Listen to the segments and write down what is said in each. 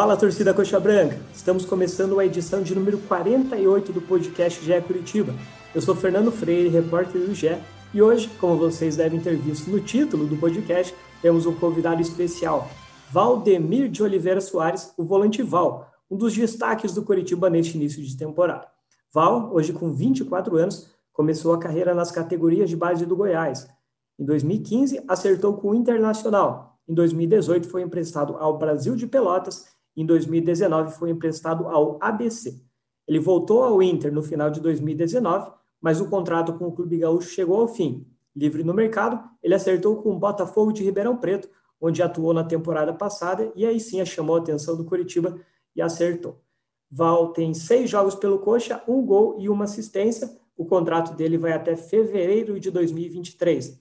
Fala, torcida Coxa Branca! Estamos começando a edição de número 48 do podcast GE Curitiba. Eu sou Fernando Freire, repórter do GE, e hoje, como vocês devem ter visto no título do podcast, temos um convidado especial, Valdemir de Oliveira Soares, o volante Val, um dos destaques do Curitiba neste início de temporada. Val, hoje com 24 anos, começou a carreira nas categorias de base do Goiás. Em 2015, acertou com o Internacional. Em 2018, foi emprestado ao Brasil de Pelotas em 2019 foi emprestado ao ABC. Ele voltou ao Inter no final de 2019, mas o contrato com o Clube Gaúcho chegou ao fim. Livre no mercado, ele acertou com o Botafogo de Ribeirão Preto, onde atuou na temporada passada, e aí sim chamou a atenção do Curitiba e acertou. Val tem seis jogos pelo Coxa, um gol e uma assistência. O contrato dele vai até fevereiro de 2023.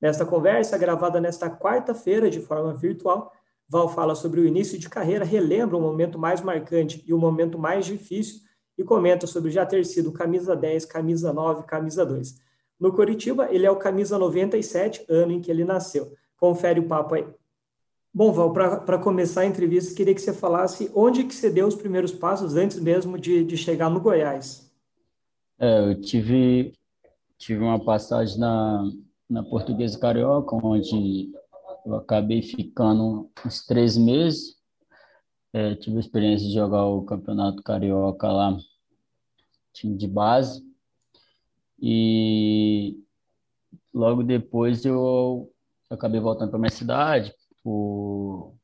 Nesta conversa, gravada nesta quarta-feira de forma virtual, Val fala sobre o início de carreira, relembra o momento mais marcante e o momento mais difícil e comenta sobre já ter sido camisa 10, camisa 9, camisa 2. No Curitiba, ele é o camisa 97, ano em que ele nasceu. Confere o papo aí. Bom, Val, para começar a entrevista, queria que você falasse onde que você deu os primeiros passos antes mesmo de, de chegar no Goiás. É, eu tive, tive uma passagem na, na Portuguesa Carioca, onde eu acabei ficando uns três meses. É, tive a experiência de jogar o Campeonato Carioca lá, time de base. E logo depois eu acabei voltando para minha cidade por,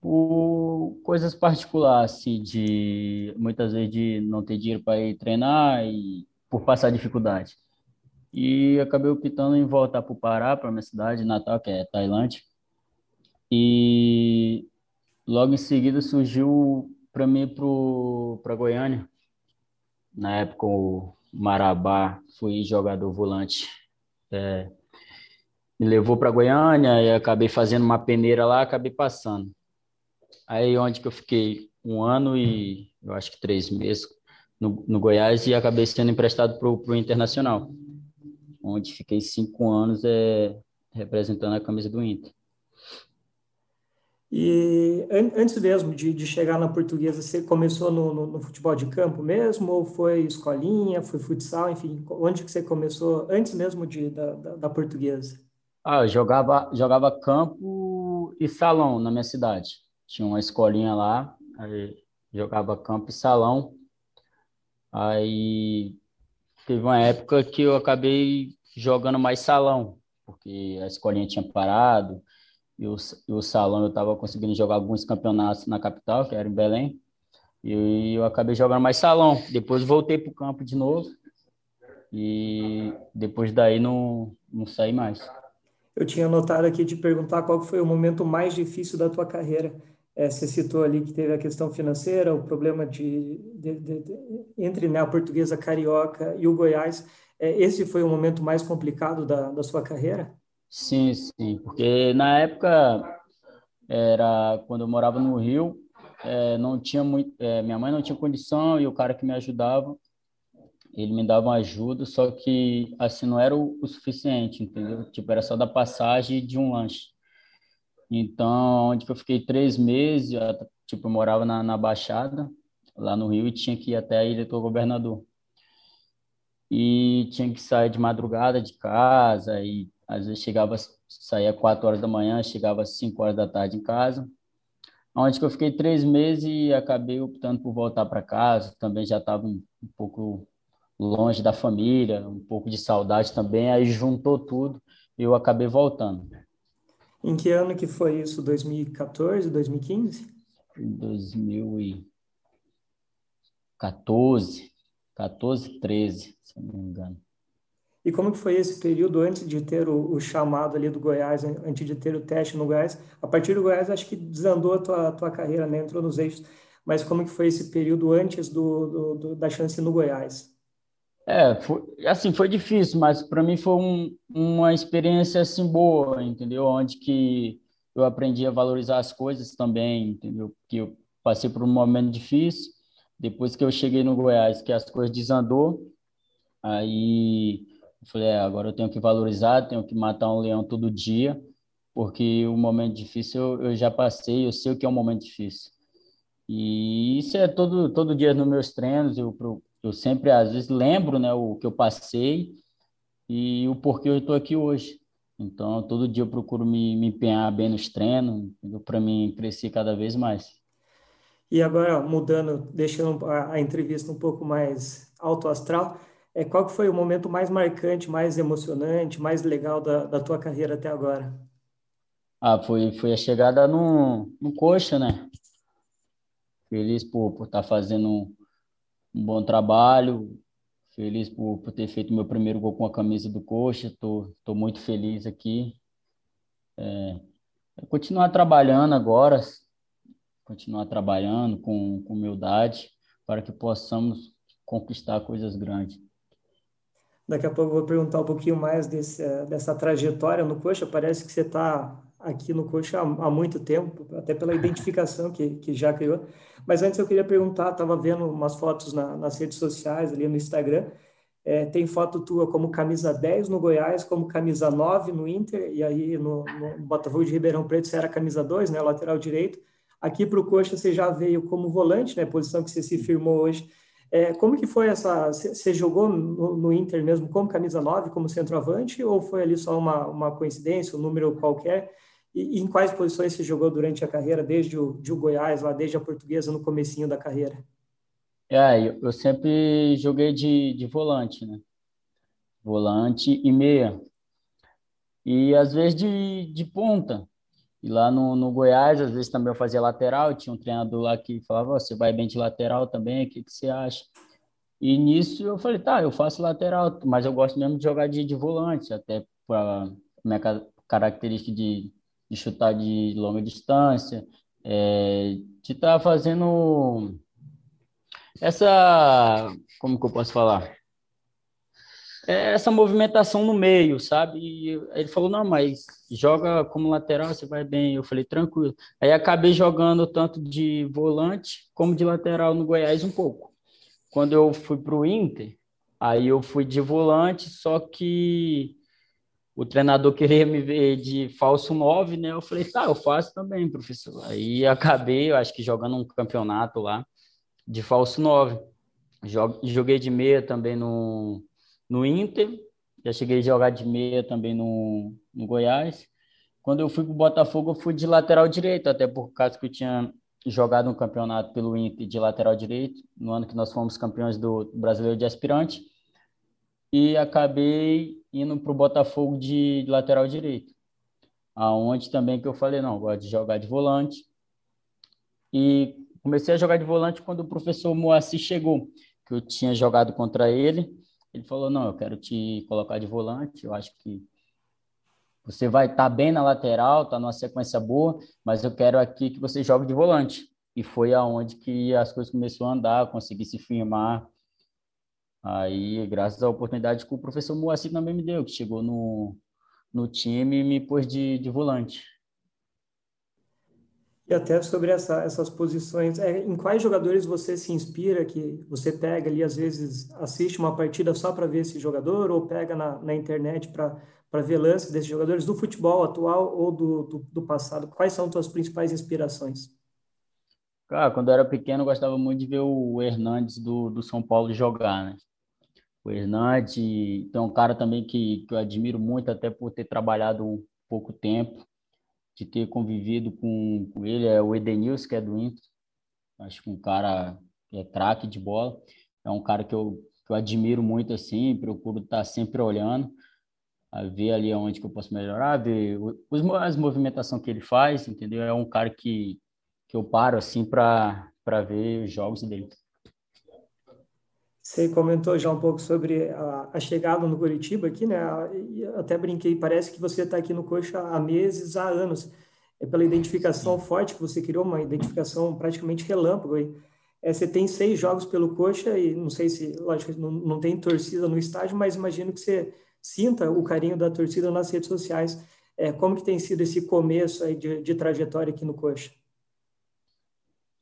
por coisas particulares, assim, de muitas vezes de não ter dinheiro para ir treinar e por passar dificuldade. E acabei optando em voltar para o Pará, para minha cidade natal, que é Tailândia. E logo em seguida surgiu para mim para Goiânia. Na época, o Marabá foi jogador volante. É, me levou para Goiânia e acabei fazendo uma peneira lá, acabei passando. Aí onde que eu fiquei um ano e eu acho que três meses no, no Goiás e acabei sendo emprestado para o Internacional onde fiquei cinco anos é, representando a camisa do Inter. E antes mesmo de, de chegar na portuguesa, você começou no, no, no, futebol de campo mesmo? Ou foi escolinha, foi futsal, enfim? Onde que você começou antes mesmo de, da, da, da portuguesa? Ah, eu jogava, jogava campo e salão na minha cidade. Tinha uma escolinha lá, aí jogava campo e salão. Aí teve uma época que eu acabei jogando mais salão, porque a escolinha tinha parado e o, e o salão eu estava conseguindo jogar alguns campeonatos na capital, que era em Belém, e eu acabei jogando mais salão. Depois voltei para o campo de novo e depois daí não, não saí mais. Eu tinha anotado aqui de perguntar qual foi o momento mais difícil da tua carreira. É, você citou ali que teve a questão financeira, o problema de, de, de, de entre né, a portuguesa carioca e o Goiás. É, esse foi o momento mais complicado da, da sua carreira? Sim, sim, porque na época era quando eu morava no Rio, é, não tinha muito, é, minha mãe não tinha condição e o cara que me ajudava, ele me dava uma ajuda, só que assim não era o, o suficiente, entendeu? Tipo era só da passagem de um lanche. Então, onde que eu fiquei três meses, tipo, eu morava na, na Baixada, lá no Rio, e tinha que ir até a Ilha do Governador. E tinha que sair de madrugada de casa, e às vezes chegava, saía quatro horas da manhã, chegava às cinco horas da tarde em casa. Onde que eu fiquei três meses e acabei optando por voltar para casa, também já estava um, um pouco longe da família, um pouco de saudade também, aí juntou tudo e eu acabei voltando. Em que ano que foi isso? 2014, 2015? 2014, 14, 13, se não me engano. E como que foi esse período antes de ter o, o, chamado ali do Goiás, antes de ter o teste no Goiás? A partir do Goiás, acho que desandou a tua, tua carreira, né? entrou nos eixos. Mas como que foi esse período antes do, do, do da chance no Goiás? É, foi, assim, foi difícil, mas para mim foi um, uma experiência assim boa, entendeu? Onde que eu aprendi a valorizar as coisas também, entendeu? Que eu passei por um momento difícil, depois que eu cheguei no Goiás, que as coisas desandou, aí eu falei, é, agora eu tenho que valorizar, tenho que matar um leão todo dia, porque o momento difícil eu, eu já passei, eu sei o que é um momento difícil. E isso é todo, todo dia nos meus treinos, eu, eu sempre, às vezes, lembro né, o que eu passei e o porquê eu estou aqui hoje. Então, todo dia eu procuro me, me empenhar bem nos treinos, para mim crescer cada vez mais. E agora, mudando, deixando a, a entrevista um pouco mais alto astral, é, qual que foi o momento mais marcante, mais emocionante, mais legal da, da tua carreira até agora? Ah, foi, foi a chegada no, no Coxa, né? Feliz por, estar tá fazendo um, um bom trabalho, feliz por, por ter feito meu primeiro gol com a camisa do Coxa, tô, tô muito feliz aqui. É, é continuar trabalhando agora, continuar trabalhando com, com humildade para que possamos conquistar coisas grandes. Daqui a pouco eu vou perguntar um pouquinho mais desse, dessa trajetória no Coxa. Parece que você está aqui no Coxa há, há, muito tempo, até pela identificação que, que já criou. Mas antes eu queria perguntar, estava vendo umas fotos na, nas redes sociais, ali no Instagram, é, tem foto tua como camisa 10 no Goiás, como camisa 9 no Inter, e aí no, no Botafogo de Ribeirão Preto você era camisa 2, né, lateral direito. Aqui para o Coxa você já veio como volante, né, posição que você se firmou hoje. É, como que foi essa... Você jogou no, no, Inter mesmo como camisa 9, como centroavante, ou foi ali só uma, uma coincidência, um número qualquer? E, e, em quais posições você jogou durante a carreira, desde o, de o Goiás, lá desde a portuguesa, no comecinho da carreira? É, eu, eu sempre joguei de, de volante, né? Volante e meia. E às vezes de, de ponta. E lá no, no Goiás, às vezes também eu fazia lateral, tinha um treinador lá que falava, você vai bem de lateral também, o que, que você acha? E nisso eu falei, tá, eu faço lateral, mas eu gosto mesmo de jogar de, de volante, até para minha característica de, de chutar de longa distância, é, de estar tá fazendo essa, como que eu posso falar? É essa movimentação no meio, sabe? E ele falou, não, mas joga como lateral, você vai bem. Eu falei, tranquilo. Aí acabei jogando tanto de volante como de lateral no Goiás um pouco. Quando eu fui para o Inter, aí eu fui de volante, só que o treinador queria me ver de falso 9, né? Eu falei, tá, eu faço também, professor. Aí acabei, eu acho que jogando um campeonato lá de falso 9. Joguei de meia também no, no Inter, já cheguei a jogar de meia também no, no Goiás. Quando eu fui para o Botafogo, eu fui de lateral direito, até por causa que eu tinha jogado um campeonato pelo Inter de lateral direito, no ano que nós fomos campeões do Brasileiro de Aspirante e acabei indo para o Botafogo de, lateral direito, aonde também que eu falei, não, gosto de jogar de volante. E comecei a jogar de volante quando o professor Moacir chegou, que eu tinha jogado contra ele. Ele falou, não, eu quero te colocar de volante, eu acho que você vai estar tá bem na lateral, está numa sequência boa, mas eu quero aqui que você jogue de volante. E foi aonde que as coisas começaram a andar, consegui se firmar, Aí, graças à oportunidade que o professor Moacir também me deu, que chegou no, no time e me pôs de, de volante. E até sobre essa, essas posições, é, em quais jogadores você se inspira, que você pega ali, às vezes, assiste uma partida só para ver esse jogador, ou pega na, na internet para ver lances desses jogadores do futebol atual ou do, do, do passado? Quais são suas principais inspirações? Cara, quando eu era pequeno, eu gostava muito de ver o Hernandes do, do São Paulo jogar, né? o Hernandes, tem um cara também que, que eu admiro muito, até por ter trabalhado pouco tempo, de ter convivido com, com ele, é o Edenilson, que é do Inter. Acho que um cara que é craque de bola. É um cara que eu, que eu admiro muito, assim, procuro estar sempre olhando, a ver ali onde que eu posso melhorar, ver os, as movimentações que ele faz, entendeu? É um cara que, que eu paro, assim, para ver os jogos dele. Você comentou já um pouco sobre a, a chegada no Curitiba aqui, né? Até brinquei, parece que você está aqui no Coxa há meses, há anos. É pela identificação forte que você criou, uma identificação praticamente relâmpago aí. É, você tem seis jogos pelo Coxa e não sei se, lógico, não, não tem torcida no estádio, mas imagino que você sinta o carinho da torcida nas redes sociais. É, como que tem sido esse começo aí de, de trajetória aqui no Coxa?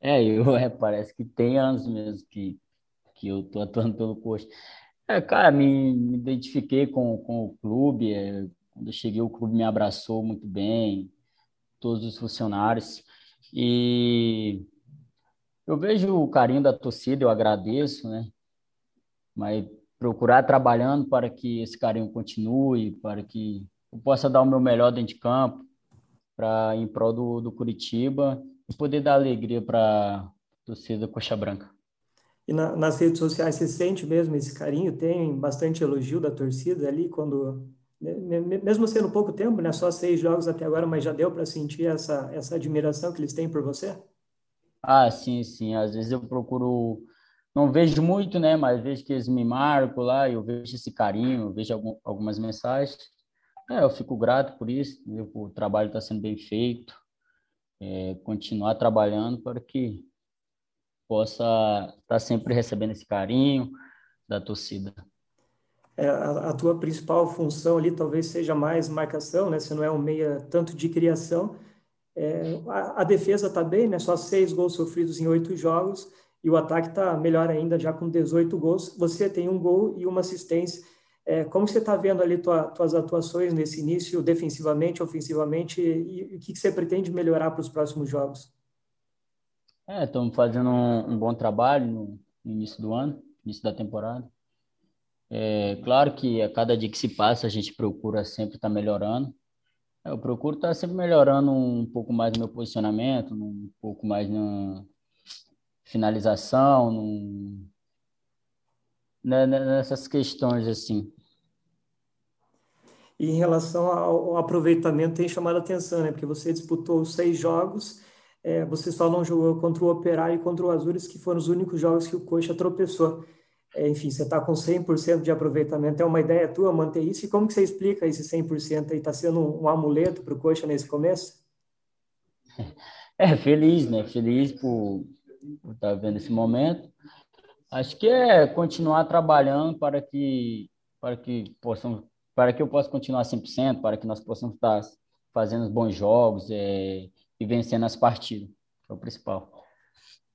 É, eu, é, parece que tem anos mesmo que que eu tô atuando pelo coxa. É, cara, me, me identifiquei com, com o clube, é, Quando eu cheguei, o clube me abraçou muito bem, todos os funcionários. E eu vejo o carinho da torcida, eu agradeço, né? Mas procurar trabalhando para que esse carinho continue, para que eu possa dar o meu melhor dentro de campo, para em prol do, do Curitiba e poder dar alegria para a torcida Coxa Branca. E na, nas redes sociais você sente mesmo esse carinho? Tem bastante elogio da torcida ali quando né, mesmo sendo pouco tempo, né? Só seis jogos até agora, mas já deu para sentir essa essa admiração que eles têm por você? Ah, sim, sim. Às vezes eu procuro, não vejo muito, né? Mas vejo que eles me marcam lá, eu vejo esse carinho, vejo algum, algumas mensagens. É, eu fico grato por isso. O trabalho está sendo bem feito. É, continuar trabalhando para que possa estar tá sempre recebendo esse carinho da torcida. É, a, a, tua principal função ali talvez seja mais marcação, né? Você não é um meia tanto de criação, é, a, a, defesa está bem, né? Só seis gols sofridos em oito jogos e o ataque está melhor ainda, já com 18 gols. Você tem um gol e uma assistência. É, como você está vendo ali tua, tuas atuações nesse início, defensivamente, ofensivamente, e, e o que, que você pretende melhorar para os próximos jogos? É, estamos fazendo um, um, bom trabalho no, início do ano, início da temporada. É, claro que a cada dia que se passa a gente procura sempre estar tá melhorando, eu procuro estar sempre melhorando um pouco mais no meu posicionamento, um pouco mais na finalização, num, né, né, nessas questões assim. E em relação ao aproveitamento, tem chamado a atenção, né? Porque você disputou seis jogos, é, você só não jogou contra o Operário e contra o Azures, que foram os únicos jogos que o Coxa tropeçou. É, enfim, você está com 100% de aproveitamento, é uma ideia tua manter isso? E como que você explica esse 100% aí? Está sendo um, amuleto para o Coxa nesse começo? É, feliz, né? Feliz por estar tá vendo esse momento. Acho que é continuar trabalhando para que para que possam para que eu possa continuar 100%, para que nós possamos estar fazendo bons jogos é, e vencendo as partidas. É o principal.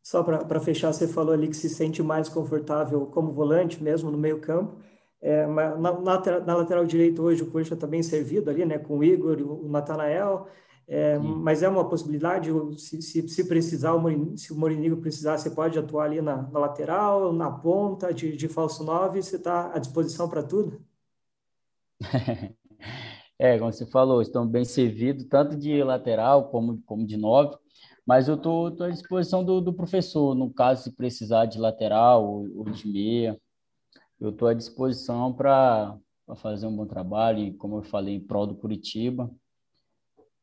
Só para fechar, você falou ali que se sente mais confortável como volante mesmo no meio campo. É, na, na, na, lateral direito hoje o Coxa está bem servido ali, né, com o Igor e o Natanael, é, mas é uma possibilidade, se, se, se precisar, o Morin, se o Morinigo precisar, você pode atuar ali na, na lateral, na ponta, de, de falso 9, você está à disposição para tudo? É, como você falou, estão bem servidos, tanto de lateral como, como de 9. Mas eu tô à disposição do, do professor, no caso, se precisar de lateral ou, ou de meia, eu estou à disposição para fazer um bom trabalho, como eu falei, em prol do Curitiba.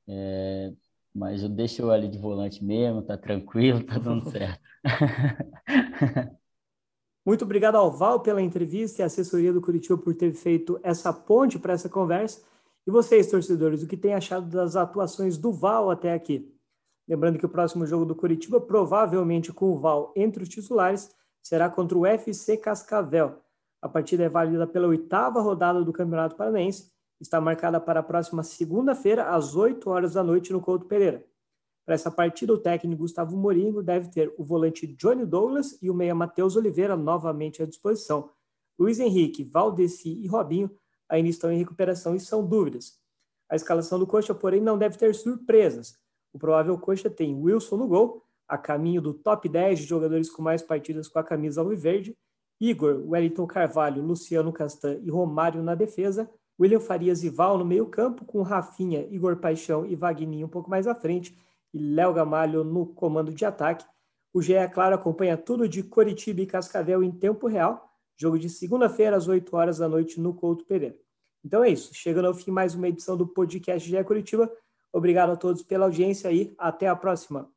É, mas eu deixo ele de volante mesmo, tá tranquilo, tá dando certo. Muito obrigado ao Val pela entrevista e assessoria do Curitiba por ter feito essa ponte para essa conversa. E vocês, torcedores, o que têm achado das atuações do Val até aqui? Lembrando que o próximo jogo do Curitiba, provavelmente com o Val entre os titulares, será contra o FC Cascavel. A partida é válida pela oitava rodada do Campeonato Paranaense. Está marcada para a próxima segunda-feira, às 8 horas da noite, no Couto Pereira. Para essa partida, o técnico Gustavo Moringo deve ter o volante Johnny Douglas e o meia Matheus Oliveira novamente à disposição. Luiz Henrique, Valdeci e Robinho ainda estão em recuperação e são dúvidas. A escalação do Coxa, porém, não deve ter surpresas. O provável coxa tem Wilson no gol, a caminho do top 10 de jogadores com mais partidas com a camisa alviverde, Igor, Wellington Carvalho, Luciano Castan e Romário na defesa, William Farias e Val no meio-campo, com Rafinha, Igor Paixão e Vagninho um pouco mais à frente, e Léo Gamalho no comando de ataque. O GE, claro, acompanha tudo de Coritiba e Cascavel em tempo real, jogo de segunda-feira às 8 horas da noite no Couto Pereira. Então é isso, chegando ao fim mais uma edição do podcast GE Curitiba. Obrigado a todos pela audiência e até a próxima.